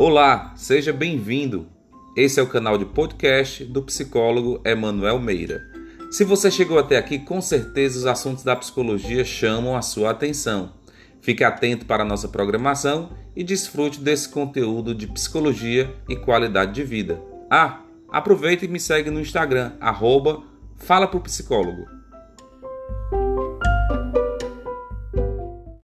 Olá, seja bem-vindo. Esse é o canal de podcast do psicólogo Emanuel Meira. Se você chegou até aqui, com certeza os assuntos da psicologia chamam a sua atenção. Fique atento para a nossa programação e desfrute desse conteúdo de psicologia e qualidade de vida. Ah, aproveita e me segue no Instagram, arroba Fala pro Psicólogo.